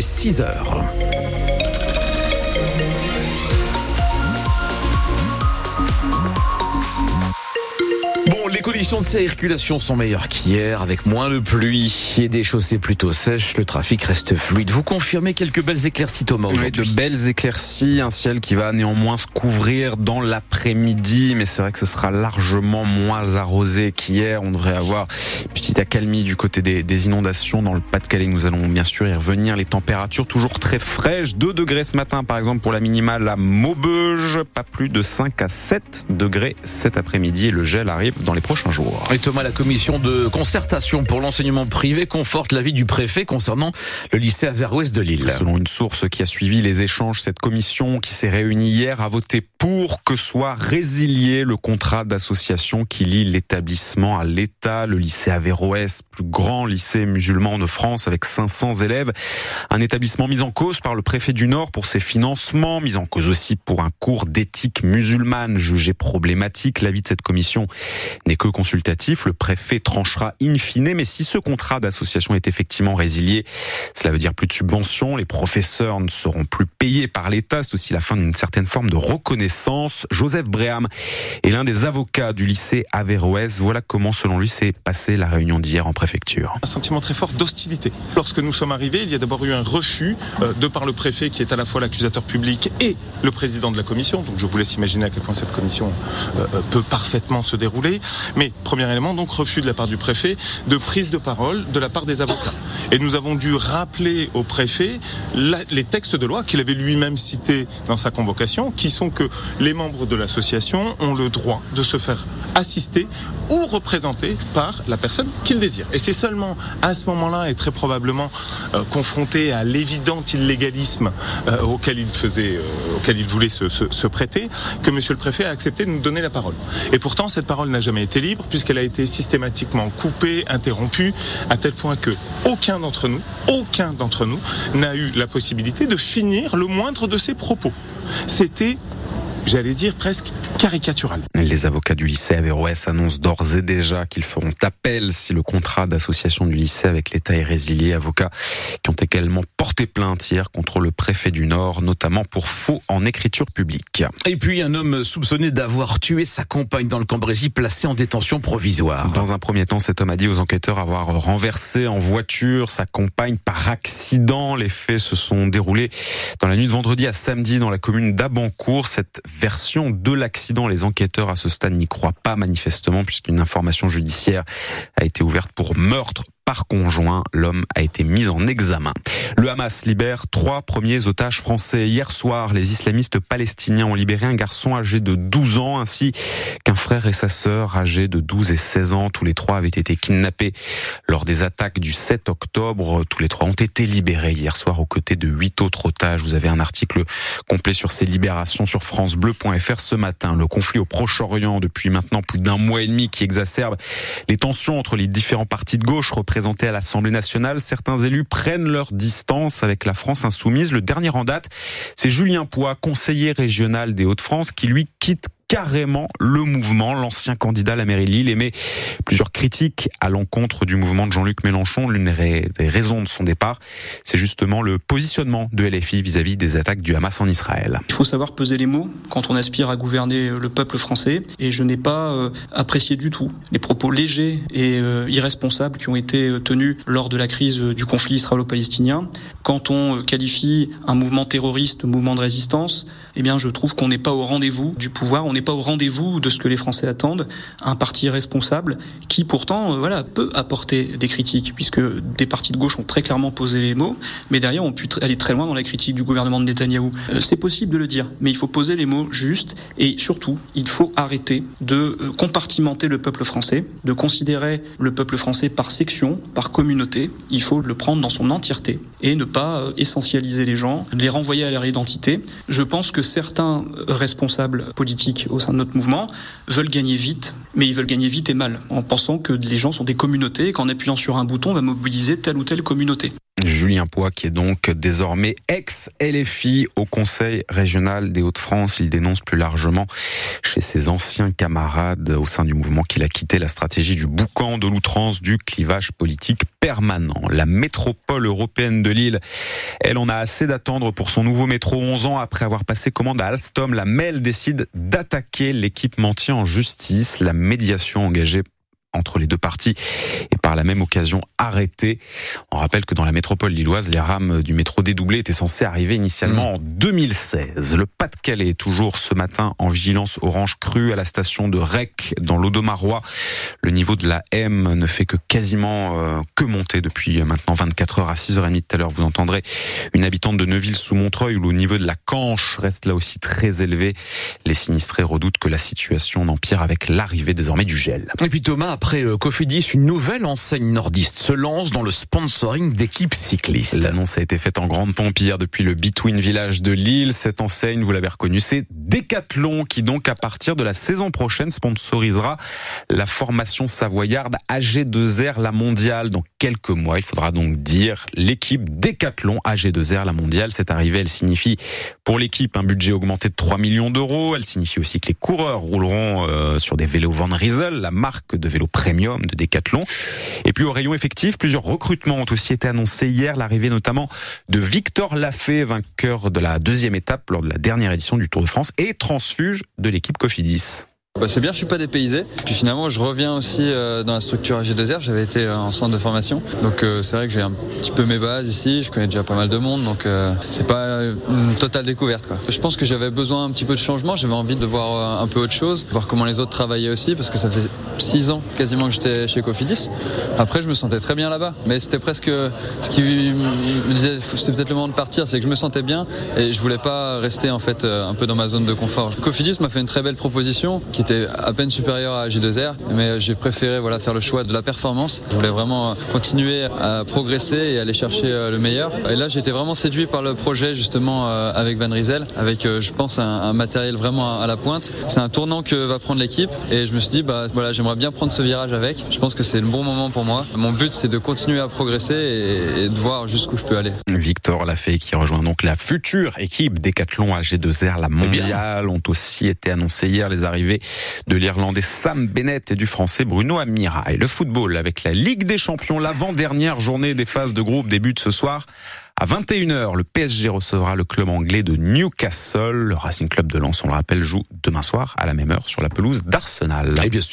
6 heures. Conditions de circulation sont meilleures qu'hier, avec moins de pluie et des chaussées plutôt sèches. Le trafic reste fluide. Vous confirmez quelques belles éclaircies, Thomas, aujourd'hui De belles éclaircies, un ciel qui va néanmoins se couvrir dans l'après-midi, mais c'est vrai que ce sera largement moins arrosé qu'hier. On devrait avoir une petite accalmie du côté des, des inondations dans le Pas-de-Calais. Nous allons bien sûr y revenir. Les températures toujours très fraîches. 2 degrés ce matin, par exemple, pour la minimale à Maubeuge. Pas plus de 5 à 7 degrés cet après-midi. Et le gel arrive dans les prochains jours. Et Thomas, la commission de concertation pour l'enseignement privé conforte l'avis du préfet concernant le lycée Averroès de Lille. Selon une source qui a suivi les échanges, cette commission qui s'est réunie hier a voté pour que soit résilié le contrat d'association qui lie l'établissement à l'État, le lycée Averroès, plus grand lycée musulman de France avec 500 élèves. Un établissement mis en cause par le préfet du Nord pour ses financements, mis en cause aussi pour un cours d'éthique musulmane jugé problématique. L'avis de cette commission n'est que consultatif. Le préfet tranchera in fine, mais si ce contrat d'association est effectivement résilié, cela veut dire plus de subventions. Les professeurs ne seront plus payés par l'État. C'est aussi la fin d'une certaine forme de reconnaissance. Joseph Bréham est l'un des avocats du lycée Averroès. Voilà comment, selon lui, s'est passée la réunion d'hier en préfecture. Un sentiment très fort d'hostilité. Lorsque nous sommes arrivés, il y a d'abord eu un refus euh, de par le préfet qui est à la fois l'accusateur public et le président de la commission. Donc je vous laisse imaginer à quel point cette commission euh, euh, peut parfaitement se dérouler. Mais premier élément, donc refus de la part du préfet de prise de parole de la part des avocats. Et nous avons dû rappeler au préfet les textes de loi qu'il avait lui-même cités dans sa convocation, qui sont que les membres de l'association ont le droit de se faire assister ou représenter par la personne qu'ils désirent. Et c'est seulement à ce moment-là et très probablement euh, confronté à l'évident illégalisme euh, auquel il faisait, euh, auquel il voulait se, se, prêter, que Monsieur le Préfet a accepté de nous donner la parole. Et pourtant, cette parole n'a jamais été libre puisqu'elle a été systématiquement coupée, interrompue, à tel point que aucun d'entre nous, aucun d'entre nous n'a eu la possibilité de finir le moindre de ses propos. C'était j'allais dire presque caricatural. Les avocats du lycée Averroès annoncent d'ores et déjà qu'ils feront appel si le contrat d'association du lycée avec l'État est résilié. Avocats qui ont également porté plainte hier contre le préfet du Nord, notamment pour faux en écriture publique. Et puis un homme soupçonné d'avoir tué sa compagne dans le Cambrésis placé en détention provisoire. Dans un premier temps, cet homme a dit aux enquêteurs avoir renversé en voiture sa compagne par accident. Les faits se sont déroulés dans la nuit de vendredi à samedi dans la commune d'Abancourt. Cette version de l'accident. Les enquêteurs à ce stade n'y croient pas manifestement puisqu'une information judiciaire a été ouverte pour meurtre par conjoint. L'homme a été mis en examen. Le Hamas libère trois premiers otages français. Hier soir, les islamistes palestiniens ont libéré un garçon âgé de 12 ans ainsi qu'un frère et sa sœur âgés de 12 et 16 ans. Tous les trois avaient été kidnappés lors des attaques du 7 octobre. Tous les trois ont été libérés hier soir aux côtés de huit autres otages. Vous avez un article complet sur ces libérations sur francebleu.fr ce matin. Le conflit au Proche-Orient depuis maintenant plus d'un mois et demi qui exacerbe les tensions entre les différents partis de gauche Présenté à l'Assemblée nationale, certains élus prennent leur distance avec la France insoumise. Le dernier en date, c'est Julien Poix, conseiller régional des Hauts-de-France, qui lui quitte carrément le mouvement. L'ancien candidat à la mairie de Lille émet plusieurs critiques à l'encontre du mouvement de Jean-Luc Mélenchon. L'une des raisons de son départ, c'est justement le positionnement de LFI vis-à-vis des attaques du Hamas en Israël. Il faut savoir peser les mots quand on aspire à gouverner le peuple français et je n'ai pas euh, apprécié du tout les propos légers et euh, irresponsables qui ont été euh, tenus lors de la crise du conflit israélo-palestinien. Quand on qualifie un mouvement terroriste, mouvement de résistance, eh bien je trouve qu'on n'est pas au rendez-vous du pouvoir n'est pas au rendez-vous de ce que les Français attendent. Un parti responsable qui pourtant euh, voilà peut apporter des critiques puisque des partis de gauche ont très clairement posé les mots, mais derrière on pu aller très loin dans la critique du gouvernement de Netanyahou. Euh, c'est possible de le dire, mais il faut poser les mots justes et surtout il faut arrêter de euh, compartimenter le peuple français, de considérer le peuple français par section, par communauté. Il faut le prendre dans son entièreté et ne pas essentialiser les gens, les renvoyer à leur identité. Je pense que certains responsables politiques au sein de notre mouvement veulent gagner vite, mais ils veulent gagner vite et mal, en pensant que les gens sont des communautés et qu'en appuyant sur un bouton, on va mobiliser telle ou telle communauté. Julien Poix, qui est donc désormais ex-LFI au Conseil régional des Hauts-de-France. Il dénonce plus largement chez ses anciens camarades au sein du mouvement qu'il a quitté la stratégie du boucan, de l'outrance, du clivage politique permanent. La métropole européenne de Lille, elle en a assez d'attendre pour son nouveau métro 11 ans après avoir passé commande à Alstom. La MEL décide d'attaquer l'équipementier en justice. La médiation engagée entre les deux parties et par la même occasion arrêté. On rappelle que dans la métropole lilloise, les rames du métro dédoublé étaient censées arriver initialement mmh. en 2016. Le Pas-de-Calais est toujours ce matin en vigilance orange crue à la station de Rec dans l'Audomarois. Le niveau de la M ne fait que quasiment euh, que monter depuis maintenant 24 heures à 6h30 tout à l'heure. Vous entendrez une habitante de Neuville sous Montreuil où le niveau de la Canche reste là aussi très élevé. Les sinistrés redoutent que la situation n'empire avec l'arrivée désormais du gel. Et puis Thomas, après euh, Cofidis, une nouvelle enseigne nordiste se lance dans le sponsoring d'équipes cyclistes. L'annonce a été faite en grande pompe hier depuis le Between Village de Lille. Cette enseigne, vous l'avez reconnue, c'est Decathlon qui donc à partir de la saison prochaine sponsorisera la formation savoyarde AG2R la mondiale. Dans quelques mois, il faudra donc dire l'équipe Decathlon AG2R la mondiale. Cette arrivée, elle signifie pour l'équipe un budget augmenté de 3 millions d'euros. Elle signifie aussi que les coureurs rouleront euh, sur des vélos Van Riesel, la marque de vélo premium de Decathlon. Et puis au rayon effectif, plusieurs recrutements ont aussi été annoncés hier. L'arrivée notamment de Victor Lafay, vainqueur de la deuxième étape lors de la dernière édition du Tour de France et transfuge de l'équipe Cofidis. Bah c'est bien, je suis pas dépaysé. Puis finalement, je reviens aussi euh, dans la structure AG2R. J'avais été euh, en centre de formation, donc euh, c'est vrai que j'ai un petit peu mes bases ici. Je connais déjà pas mal de monde, donc c'est pas une totale découverte. Je pense que j'avais besoin un petit peu de changement. J'avais envie de voir un peu autre chose, voir comment les autres travaillaient aussi, parce que ça faisait six ans quasiment que j'étais chez Cofidis. Après, je me sentais très bien là-bas, mais c'était presque ce qui me disait c'est peut-être le moment de partir, c'est que je me sentais bien et je voulais pas rester en fait un peu dans ma zone de confort. Cofidis m'a fait une très belle proposition était à peine supérieur à J2R, mais j'ai préféré voilà, faire le choix de la performance. Je voulais vraiment continuer à progresser et aller chercher euh, le meilleur. Et là, été vraiment séduit par le projet justement euh, avec Van Riesel, avec euh, je pense un, matériel vraiment à la pointe. C'est un tournant que va prendre l'équipe et je me suis dit bah voilà, j'aimerais bien prendre ce virage avec. Je pense que c'est le bon moment pour moi. Mon but c'est de continuer à progresser et, de voir jusqu'où je peux aller. Victor Lafay qui rejoint donc la future équipe Décathlon AG2R, la mondiale, ont aussi été annoncées hier les arrivées de l'Irlandais Sam Bennett et du Français Bruno Amira. Et le football avec la Ligue des Champions, l'avant-dernière journée des phases de groupe débute ce soir. À 21h, le PSG recevra le club anglais de Newcastle. Le Racing Club de Lens, on le rappelle, joue demain soir à la même heure sur la pelouse d'Arsenal. Et bien sûr.